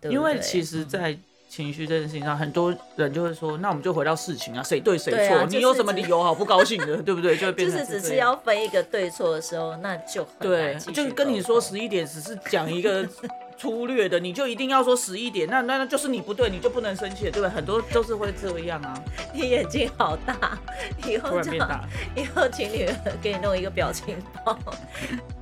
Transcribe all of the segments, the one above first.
对不对？因为其实，嗯在情绪这件事情上，很多人就会说，那我们就回到事情啊，谁对谁错？啊就是你有什么理由好不高兴的，对不对？就会变就成是只是要分一个对错的时候，那就很对就是跟你说十一点只是讲一个 粗略的，你就一定要说十一点，那那那就是你不对，你就不能生气，对不对？很多都是会这样啊，你眼睛好大，以突后这样，然变大。以后请女儿给你弄一个表情包。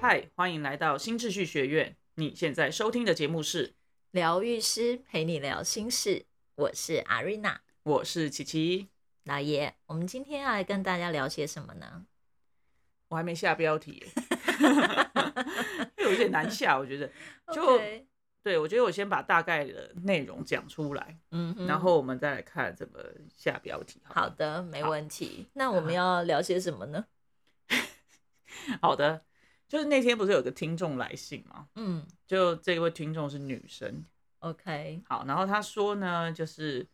嗨，欢迎来到新秩序学院。你现在收听的节目是，疗愈师陪你聊心事，我是阿瑞娜我是琪琪，老爷。我们今天要来跟大家聊些什么呢？我还没下标题 有点难下，我觉得。就对，我觉得我先把大概的内容讲出来，嗯哼，然后我们再来看怎么下标题。好好的，没问题。那我们要聊些什么呢？好的，就是那天不是有个听众来信吗？嗯。就这位听众是女生，，OK，好，然后她说呢，就是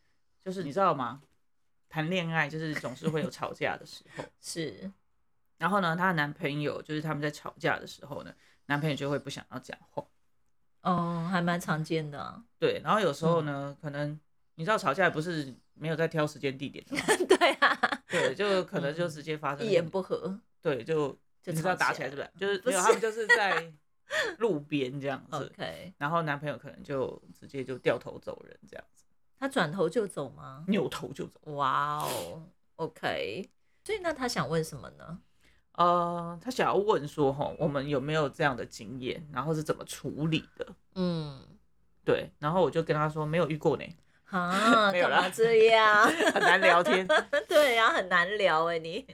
就是你知道吗？谈恋爱就是总是会有吵架的时候，是，然后呢，她的男朋友就是他们在吵架的时候呢，男朋友就会不想要讲话，哦，还蛮常见的、啊。对，然后有时候嗯。呢，可能你知道吵架也不是没有在挑时间地点 对啊，对，就可能就直接发生一言不合。对，就就你知道打起来是不是？就是不没有，他们就是在路边这样子，OK。然后男朋友可能就直接就掉头走人这样子，他转头就走吗？扭头就走。哇哦，OK。所以那他想问什么呢？呃，他想要问说，哈，我们有没有这样的经验，然后是怎么处理的？嗯，对，然后我就跟他说没有遇过呢，啊，没有啦干嘛这样？很难聊天，对呀、很难聊哎，你，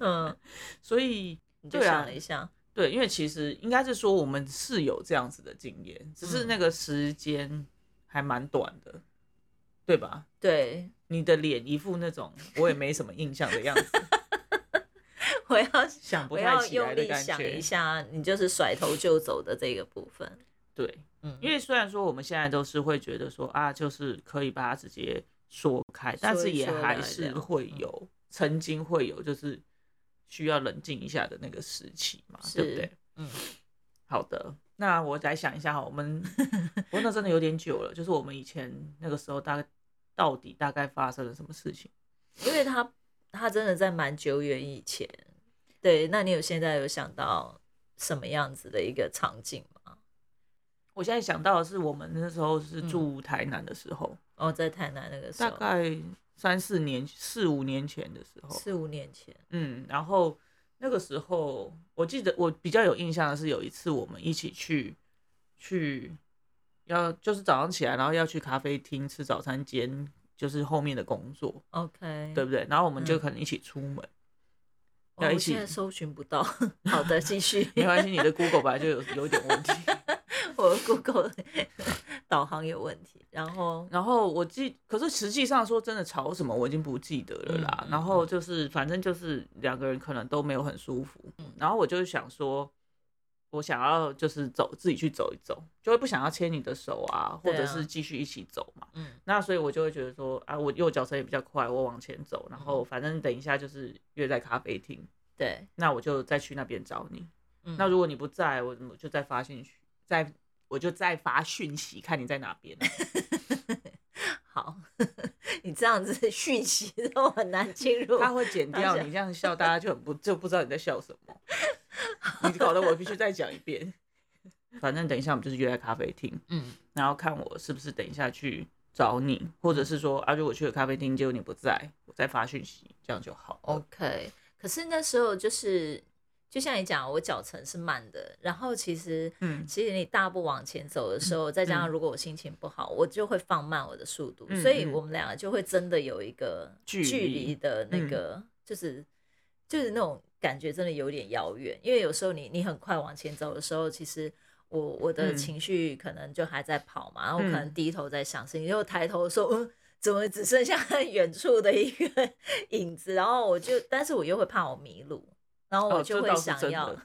嗯，所以你就对啊想了一下，对，因为其实应该是说我们是有这样子的经验，只是嗯。那个时间还蛮短的，对吧？对，你的脸一副那种我也没什么印象的样子，我要想不要太起来用的感力想一。下，你就是甩头就走的这个部分，对，嗯，因为虽然说我们现在都是会觉得说啊，就是可以把它直接说开，但是也还是会嗯。有曾经会有就是需要冷静一下的那个时期嘛，对不对？嗯，好的，那我再想一下哈，我们 我那真的有点久了，就是我们以前那个时候大概到底大概发生了什么事情？因为他他真的在蛮久远以前，对，那你有现在有想到什么样子的一个场景吗？我现在想到的是，我们那时候是嗯住台南的时候，哦，在台南那个时候，大概三四年、四五年前的时候，四五年前，嗯，然后那个时候，我记得我比较有印象的是有一次我们一起去去要就是早上起来，然后要去咖啡厅吃早餐兼就是后面的工作，OK，对不对？然后我们就嗯可能一起出门，哦要一起我现在搜寻不到。好的，继续。没关系，你的 Google 本来就有有点问题。我的 Google 导航有问题。然后，然后我记，可是实际上说真的吵什么，我已经不记得了啦。然后就是反正就是两个人可能都没有很舒服。嗯然后我就想说，我想要就是走自己去走一走，就会不想要牵你的手啊，或者是继续一起走嘛。嗯那所以我就会觉得说，啊，我右脚程也比较快，我往前走，然嗯后反正等一下就是约在咖啡厅，对，那我就再去那边找你。嗯那如果你不在，我我就再发信息，再我就再发讯息，看你在哪边。好，你这样子讯息都很难进入。他会剪掉你这样笑，大家就很不就不知道你在笑什么。你搞得我必须再讲一遍。反正等一下我们就是约在咖啡厅，嗯然后看我是不是等一下去找你，或者是说啊，如果去了咖啡厅结果你不在，我再发讯息，这样就好。，OK。可是那时候就是，就像你讲，我脚程是慢的，然后其实。嗯其实你大步往前走的时候，再加上嗯如果我心情不好，我就会放慢我的速度，嗯所以嗯我们两个就会真的有一个距距离离的那嗯个，就是就是那种感觉真的有点遥远。因为有时候你你很快往前走的时候，其实我我的嗯情绪可能就还在跑嘛，然后我可能嗯低头在想事情，然后抬头的时候，嗯，怎么只剩下 远处的一个 影子？然后我就，但是我又会怕我迷路，然后我哦，就会想要。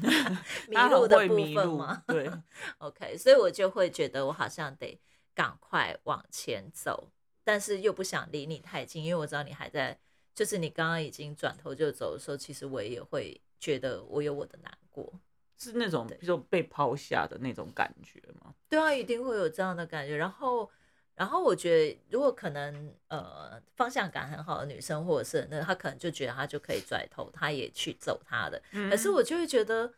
迷路的部分吗？对，OK，所以我就会觉得我好像得赶快往前走，但是又不想离你太近，因为我知道你还在，就是你刚刚已经转头就走的时候，其实我也会觉得我有我的难过。是那种对比如说被抛下的那种感觉吗？对啊，一定会有这样的感觉。然后，然后我觉得，如果可能，呃，方向感很好的女生，或者是那她可能就觉得她就可以拽头，她也去走她的。可是我就会觉得，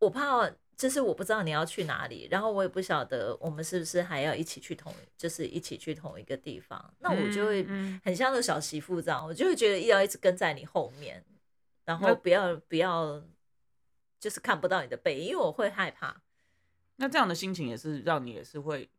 我怕，就是我不知道你要去哪里，然后我也不晓得我们是不是还要一起去同，就是一起去同一个地方。那我就会嗯很像那小媳妇这样，我就会觉得要一直跟在你后面，然后不要不要，就是看不到你的背影，因为我会害怕。那这样的心情也是让你也是会，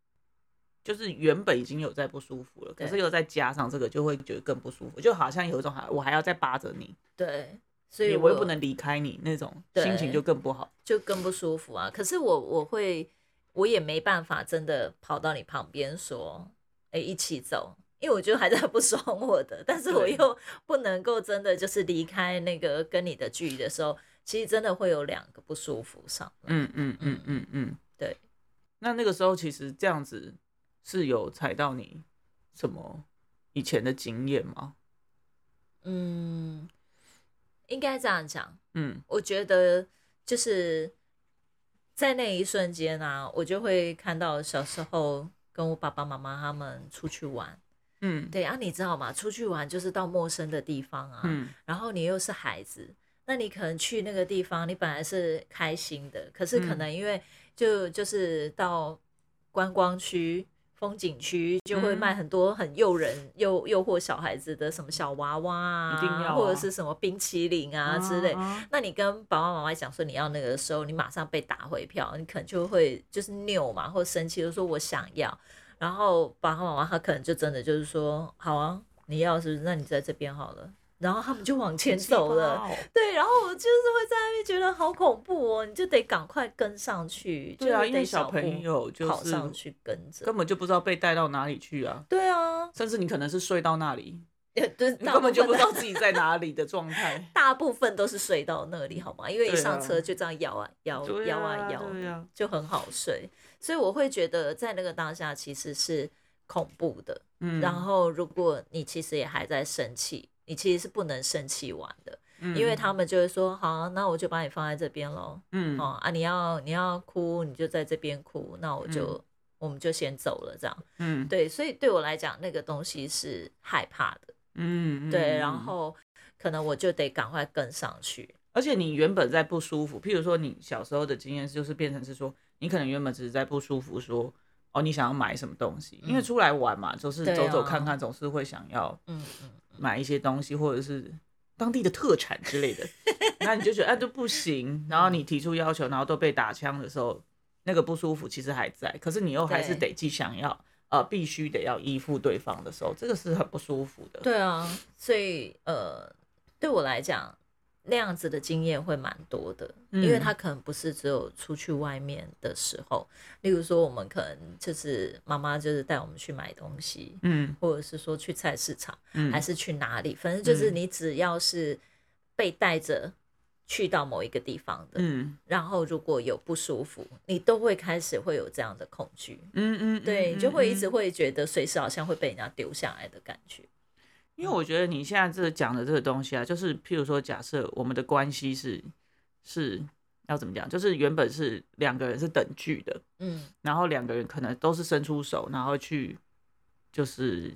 就是原本已经有在不舒服了，可是又再加上这个，就会觉得更不舒服，就好像有一种还我还要再扒着你，对，所以我我又不能离开你那种心情就更不好。就更不舒服啊。可是我我会，我也没办法真的跑到你旁边说，哎、一起走，因为我觉得还在不爽我的，但是我又不能够真的就是离开那个跟你的距离的时候，其实真的会有两个不舒服上来。嗯嗯嗯嗯嗯，对。那那个时候其实这样子是有踩到你什么以前的经验吗？嗯，应该这样讲。嗯我觉得就是在那一瞬间啊，我就会看到小时候跟我爸爸妈妈他们出去玩。嗯对啊，你知道吗？出去玩就是到陌生的地方啊，嗯然后你又是孩子，那你可能去那个地方，你本来是开心的，可是可嗯能因为就就是到观光区、风景区，就会嗯卖很多很诱人、诱诱惑小孩子的什么小娃娃啊，一定要啊或者是什么冰淇淋啊之类。啊那你跟爸爸妈妈讲说你要那个的时候，你马上被打回票，你可能就会就是拗嘛，或生气，就说我想要。然后爸爸妈妈他可能就真的就是说好啊，你要是不是？那你在这边好了。然后他们就往前走了。对，然后我就是会在那边觉得好恐怖哦，你就得赶快跟上去。对啊，就是得因为小朋友就是跑上去跟着。根本就不知道被带到哪里去啊，对啊，甚至你可能是睡到那里，就是大你根本就。不知道自己在哪里的状态 大部分都是睡到那里，好吗？因为一上车就这样摇啊摇、对摇啊摇，就很好睡。所以我会觉得在那个当下其实是恐怖的。嗯，然后如果你其实也还在生气，你其实是不能生气完的，嗯因为他们就会说好，那我就把你放在这边喽。嗯哦啊，你要你要哭，你就在这边哭，那我就、我们就先走了，这样。嗯对，所以对我来讲，那个东西是害怕的。嗯对，嗯然后可能我就得赶快跟上去。而且你原本在不舒服，譬如说你小时候的经验就是变成是说，你可能原本只是在不舒服说。哦，你想要买什么东西？因为嗯出来玩嘛，就是走走啊看看，总是会想要嗯嗯，买一些东西，或者是当地的特产之类的。那你就觉得哎、都不行，然后你提出要求，然后都被打枪的时候，那个不舒服其实还在，可是你又还是得既想要呃必须得要依附对方的时候，这个是很不舒服的。对啊，所以呃，对我来讲，那样子的经验会蛮多的，因为嗯。他可能不是只有出去外面的时候，例如说我们可能就是妈妈就是带我们去买东西，嗯。或者是说去菜市场，嗯，还是去哪里，反正就是嗯。你只要是被带着去到某一个地方的，嗯。然后如果有不舒服，你都会开始会有这样的恐惧，嗯嗯，对，就会一直。嗯会觉得随时好像会被人家丢下来的感觉。因为我觉得你现在这讲的这个东西啊，就是譬如说，假设我们的关系是是要怎么讲，就是原本是两个人是等距的，嗯。然后两个人可能都是伸出手，然后去就是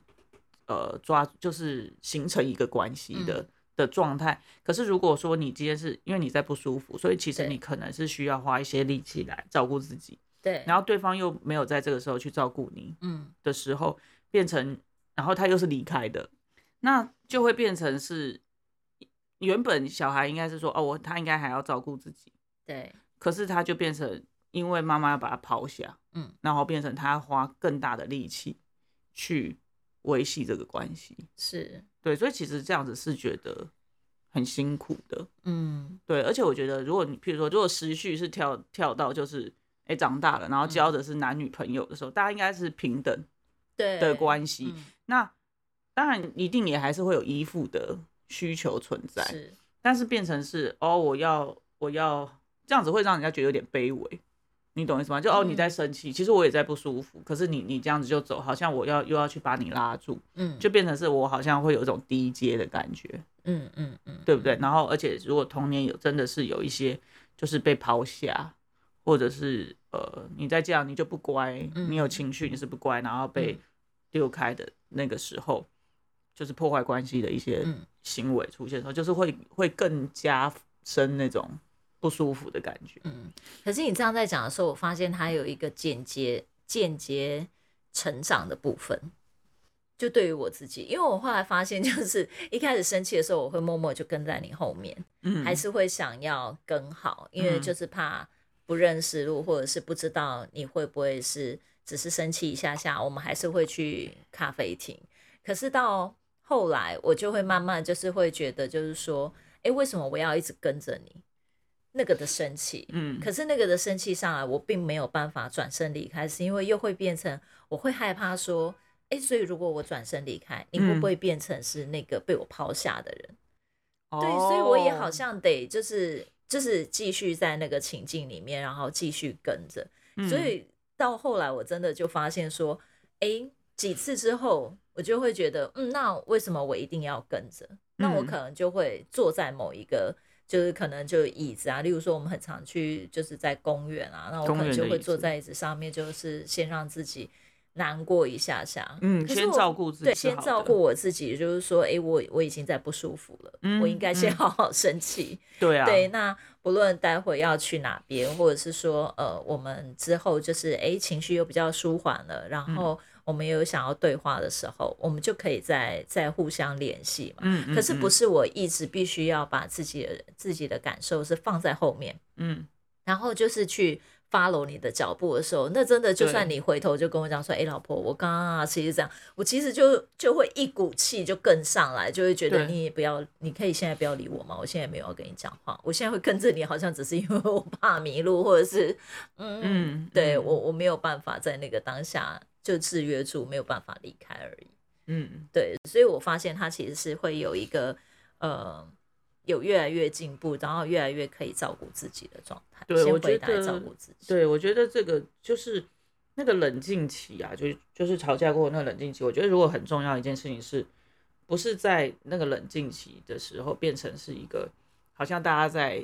呃抓，就是形成一个关系的、嗯的状态。可是如果说你今天是因为你在不舒服，所以其实你可能是需要花一些力气来照顾自己，对，然后对方又没有在这个时候去照顾你嗯。的时候，变成然后他又是离开的，那就会变成是原本小孩应该是说哦，我他应该还要照顾自己。对，可是他就变成，因为妈妈要把他抛下，嗯，然后变成他要花更大的力气去维系这个关系，是，对，所以其实这样子是觉得很辛苦的，嗯。对，而且我觉得，如果你譬如说，如果时序是跳跳到就是，哎、长大了，然后交的是男女朋友的时候，大家应该是平等对的关系，嗯。那当然一定也还是会有依附的需求存在，是，但是变成是哦，我要我要这样子会让人家觉得有点卑微。你懂意思吗？就哦你在生气，其实我也在不舒服，可是你你这样子就走，好像我要又要去把你拉住，嗯，就变成是我好像会有一种低阶的感觉，嗯嗯嗯，对不对？然后而且如果童年有真的是有一些就是被抛下，或者是呃你在这样你就不乖，你有情绪你是不乖，然后被丢开的那个时候，就是破坏关系的一些行为出现的时候，就是会会更加深那种。不舒服的感觉。嗯，可是你这样在讲的时候，我发现它有一个间接、间接成长的部分。就对于我自己，因为我后来发现，就是 一开始生气的时候，我会默默就跟在你后面，嗯，还是会想要跟好，因为就是怕不认识路，或者是不知道你会不会是只是生气一下下，我们还是会去咖啡厅。可是到后来，我就会慢慢就是会觉得，就是说，哎，为什么我要一直跟着你？那个的生气，嗯，可是那个的生气上来，我并没有办法转身离开，是因为又会变成我会害怕说，哎，所以如果我转身离开，你会不会变成是那个被我抛下的人？对，所以我也好像得就是就是继续在那个情境里面，然后继续跟着。所以到后来，我真的就发现说，哎，几次之后，我就会觉得，嗯，那为什么我一定要跟着？那我可能就会坐在某一个。就是可能就椅子啊，例如说我们很常去，就是在公园啊，那我可能就会坐在椅子上面，就是先让自己难过一下下。嗯，先照顾自己，对，先照顾我自己。就是说，哎，我我已经在不舒服了，我应该先好好生气。对啊，对，那不论待会要去哪边，或者是说，呃，我们之后就是哎情绪又比较舒缓了，然后。我们有想要对话的时候，我们就可以再再互相联系嘛。嗯可是不是我一直必须要把自己的自己的感受是放在后面。嗯。然后就是去 follow 你的脚步的时候，那真的就算你回头就跟我讲说：“哎，老婆，我刚刚啊，其实这样，我其实就就会一股气就更上来，就会觉得你也不要，你可以现在不要理我嘛，我现在没有要跟你讲话，我现在会跟着你，好像只是因为我怕迷路，或者是嗯，对我我没有办法在那个当下。”就制约住，没有办法离开而已。嗯，对，所以我发现他其实是会有一个呃，有越来越进步，然后越来越可以照顾自己的状态。对，我觉得照顾自己。对，我觉得这个就是那个冷静期啊，就就是吵架过后那个冷静期。我觉得如果很重要一件事情是，不是在那个冷静期的时候变成是一个好像大家在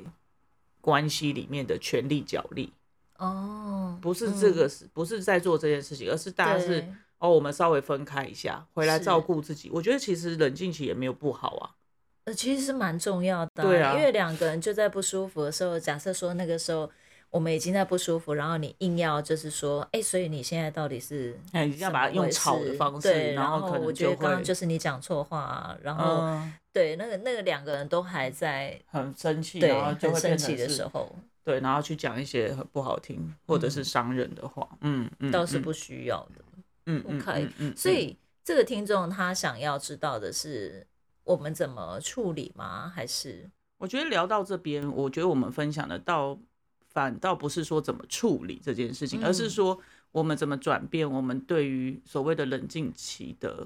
关系里面的权力角力。哦，不是这个是，不是在做这件事情，而是大家是哦，我们稍微分开一下，回来照顾自己。我觉得其实冷静期也没有不好啊，呃，其实是蛮重要的，对啊，因为两个人就在不舒服的时候，假设说那个时候我们已经在不舒服，然后你硬要就是说，哎，所以你现在到底是哎，你要把它用吵的方式，然后我觉得刚刚就是你讲错话，然后对那个那个两个人都还在很生气，对，很生气的时候。对，然后去讲一些很不好听或者是伤人的话，嗯嗯，倒是不需要的，嗯，OK，嗯，所以这个听众他想要知道的是我们怎么处理吗？还是我觉得聊到这边，我觉得我们分享的倒反倒不是说怎么处理这件事情，而是说我们怎么转变我们对于所谓的冷静期的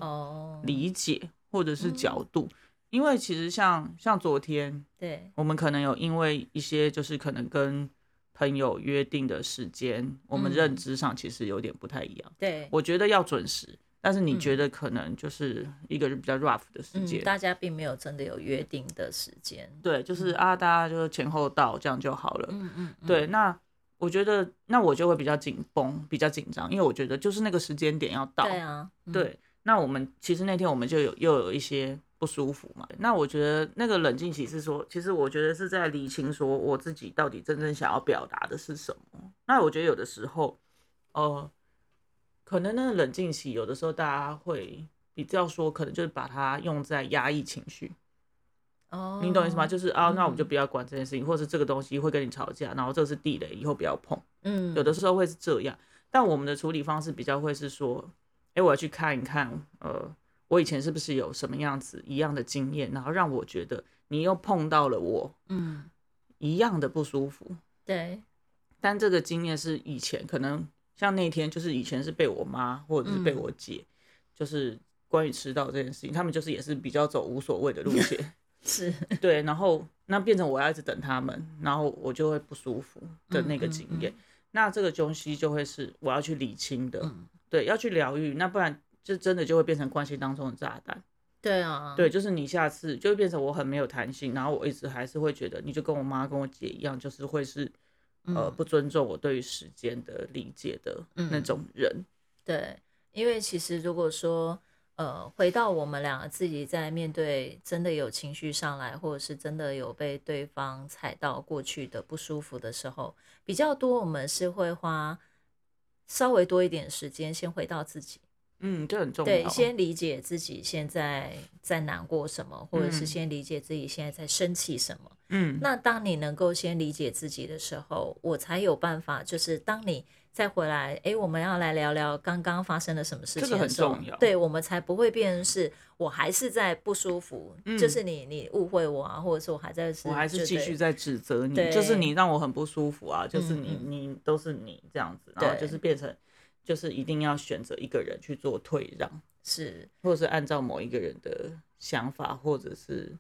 理解或者是角度。因为其实像像昨天，对，我们可能有因为一些就是可能跟朋友约定的时间，我们认知上其实有点不太一样。对，我觉得要准时，但是你觉得可能就是一个比较 rough 的时间，大家并没有真的有约定的时间。对，就是啊，大家就是前后到这样就好了。嗯嗯。对，那我觉得那我就会比较紧绷，比较紧张，因为我觉得就是那个时间点要到。对啊。对，那我们其实那天我们就有又有一些。不舒服嘛？那我觉得那个冷静期是说，其实我觉得是在理清说我自己到底真正想要表达的是什么。那我觉得有的时候，呃，可能那个冷静期有的时候大家会比较说，可能就是把它用在压抑情绪。哦，你懂意思吗？就是啊，那我们就不要管这件事情，或是这个东西会跟你吵架，然后这是地雷，以后不要碰。嗯，有的时候会是这样，但我们的处理方式比较会是说，哎，我要去看一看，呃。我以前是不是有什么样子一样的经验，然后让我觉得你又碰到了我，嗯，一样的不舒服。对，但这个经验是以前可能像那天，就是以前是被我妈或者是被我姐，就是关于迟到这件事情，他们就是也是比较走无所谓的路 线，是。对，然后那变成我要一直等他们，然后我就会不舒服的那个经验。那这个东西就会是我要去理清的，嗯。对，要去疗愈，那不然就真的就会变成关系当中的炸弹。对啊，对，就是你下次就会变成我很没有弹性，然后我一直还是会觉得，你就跟我妈跟我姐一样，就是会是呃嗯不尊重我对于时间的理解的那嗯种人。对，因为其实如果说呃，回到我们两个自己在面对真的有情绪上来，或者是真的有被对方踩到过去的不舒服的时候，比较多我们是会花稍微多一点时间先回到自己，嗯，这很重要。对，先理解自己现在在难过什么，或者是嗯。先理解自己现在在生气什么。嗯，那当你能够先理解自己的时候，我才有办法，就是当你再回来，诶，我们要来聊聊刚刚发生了什么事这个很情的时候重要，对我们才不会变成是我还是在不舒服，嗯。就是你你误会我啊，或者是我还在是，我还是继续在指责你，对就是你让我很不舒服啊，就是你嗯。你都是你这样子，然后对。就是变成就是一定要选择一个人去做退让，是或者是按照某一个人的想法，或者是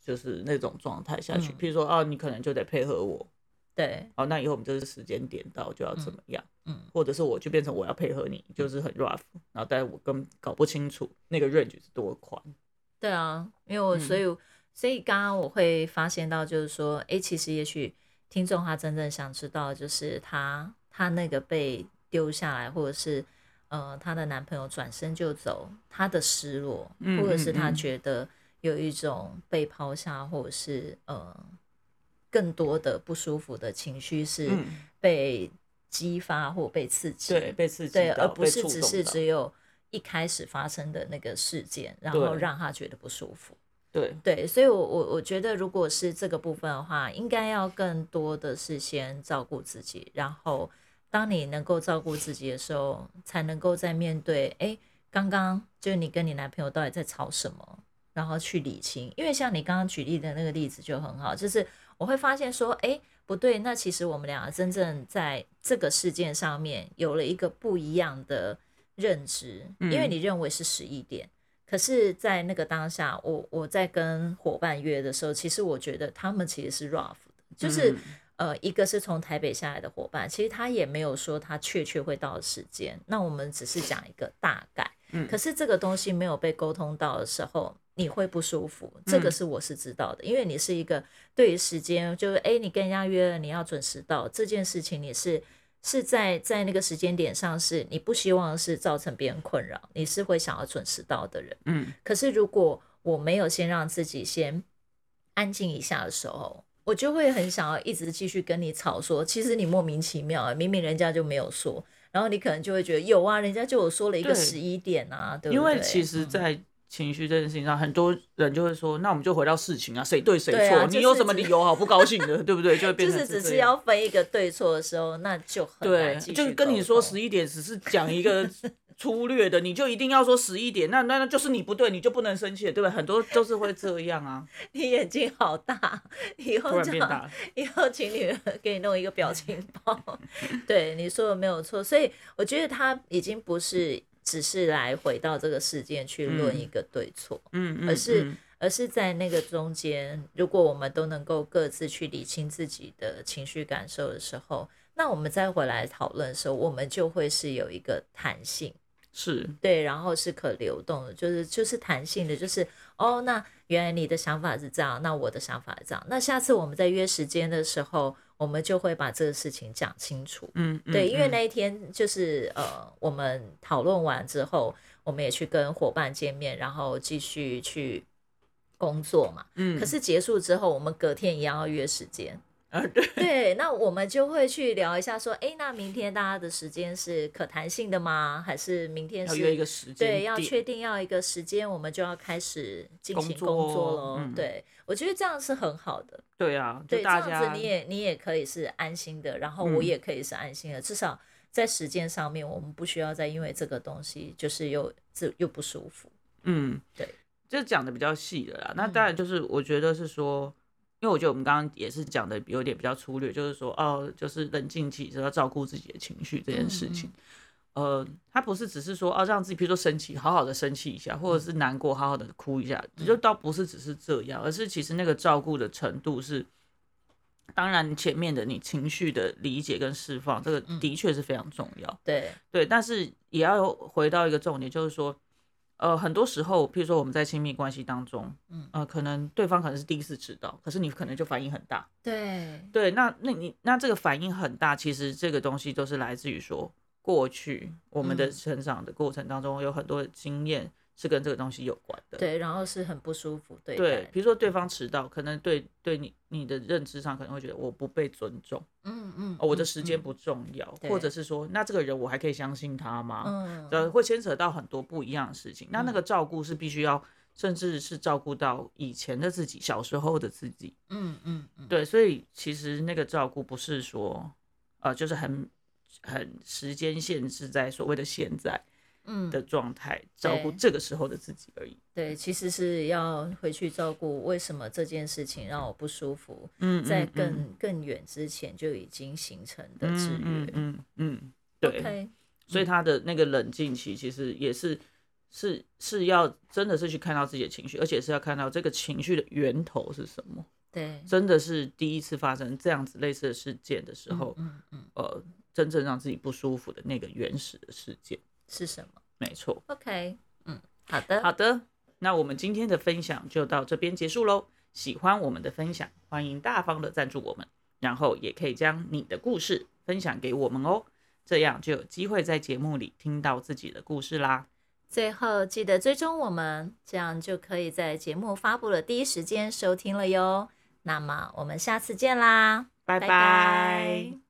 就是那种状态下去。嗯譬如说，哦，你可能就得配合我，对，哦，那以后我们就是时间点到就要怎么样，嗯或者是我就变成我要配合你，就是很 rough，然后但是我根本搞不清楚那个 range 是多宽。对啊，因为我嗯所以、所以刚刚我会发现到，就是说，诶，其实也许听众他真正想知道，就是他他那个被丢下来，或者是呃她的男朋友转身就走，她的失落，嗯或者是她觉得有一种被抛下，或者是呃更多的不舒服的情绪是嗯。被激发或被刺激，对，被刺激对，而不是只是只有一开始发生的那个事件，然后对。让她觉得不舒服。对，对，所以我，我我觉得，如果是这个部分的话，应该要更多的是先照顾自己，然后当你能够照顾自己的时候，才能够在面对，哎，刚刚就是你跟你男朋友到底在吵什么，然后去理清。因为像你刚刚举例的那个例子就很好，就是我会发现说，哎，不对，那其实我们两个真正在这个事件上面有了一个不一样的认知，因为嗯你认为是十一点。可是，在那个当下，我我在跟伙伴约的时候，其实我觉得他们其实是 rough 的，就是、嗯呃，一个是从台北下来的伙伴，其实他也没有说他确切会到的时间，那我们只是讲一个大概。嗯可是这个东西没有被沟通到的时候，你会不舒服，这个嗯是我是知道的，因为你是一个对于时间，就是哎，你跟人家约了，你要准时到这件事情，你是是在在那个时间点上，是你不希望是造成别人困扰，你是会想要准时到的人。嗯可是如果我没有先让自己先安静一下的时候，我就会很想要一直继续跟你吵说，其实你莫名其妙、啊，明明人家就没有说，然后你可能就会觉得有啊，人家就有说了一个对十一点啊，对不对？因为其实，嗯在情绪这件事情上，很多人就会说，那我们就回到事情啊，谁对谁错？啊就是你有什么理由好不高兴的，对不对？就会变就是只是要分一个对错的时候，那就很对就跟你说十一点只是讲一个 粗略的，你就一定要说十一点，那那那就是你不对，你就不能生气，对不对？很多都是会这样啊，你眼睛好大，以后这样然变大，以后请女儿给你弄一个表情包。对，你说的没有错，所以我觉得他已经不是只是来回到这个事件去论嗯一个对错，嗯嗯，而是嗯而是在那个中间，如果我们都能够各自去理清自己的情绪感受的时候，那我们再回来讨论的时候，我们就会是有一个弹性。是对，然后是可流动的，就是就是弹性的，就是哦，那原来你的想法是这样，那我的想法是这样，那下次我们在约时间的时候，我们就会把这个事情讲清楚。嗯，嗯对，因为嗯那一天就是呃，我们讨论完之后，我们也去跟伙伴见面，然后继续去工作嘛。嗯，可是结束之后，我们隔天一样要约时间。啊对，对，那我们就会去聊一下，说，哎，那明天大家的时间是可弹性的吗？还是明天是要约一个时间对，要确定要一个时间，我们就要开始进行工工作作喽。嗯对，我觉得这样是很好的。对啊，对，这大家样子你也你也可以是安心的，然后我嗯也可以是安心的，至少在时间上面，我们不需要再因为这个东西就是又这又不舒服。嗯，对，这讲的比较细了啦。那嗯当然就是我觉得是说，因为我觉得我们刚刚也是讲的有点比较粗略，就是说哦，就是冷静期就要照顾自己的情绪这件事情。嗯呃，他不是只是说哦，让自己比如说生气，好好的生气一下，或者是难过，好好的哭一下，嗯就倒不是只是这样，而是其实那个照顾的程度是，当然前面的你情绪的理解跟释放，这个嗯的确是非常重要。对，对，但是也要回到一个重点，就是说，呃，很多时候，譬如说我们在亲密关系当中，嗯呃，可能对方可能是第一次知道，可是你可能就反应很大。对，对，那那你那这个反应很大，其实这个东西都是来自于说过去我们的嗯成长的过程当中有很多的经验是跟这个东西有关的。对，然后是很不舒服对对，待比如说对方迟到，可能对对你你的认知上可能会觉得我不被尊重，嗯嗯，哦，我的时间不重要，对或者是说那这个人我还可以相信他吗？嗯，呃，会牵扯到很多不一样的事情。那那嗯个照顾是必须要，甚至是照顾到以前的自己，小时候的自己。嗯嗯嗯，对，所以其实那个照顾不是说，呃，就是很很时间限制在所谓的现在嗯的状态，照顾这个时候的自己而已。对，其实是要回去照顾为什么这件事情让我不舒服，嗯，在嗯更更远之前就已经形成的嗯制嗯约。嗯嗯，对。所以他的那个冷静期其实也是是是要真的是去看到自己的情绪，而且是要看到这个情绪的源头是什么。对，真的是第一次发生这样子类似的事件的时候，嗯嗯，呃，真正让自己不舒服的那个原始的事件。是什么没错。？OK，嗯，好的，好的，那我们今天的分享就到这边结束喽。喜欢我们的分享，欢迎大方的赞助我们，然后也可以将你的故事分享给我们哦，这样就有机会在节目里听到自己的故事啦。最后记得追踪我们，这样就可以在节目发布的第一时间收听了哟。那么我们下次见啦，拜拜拜拜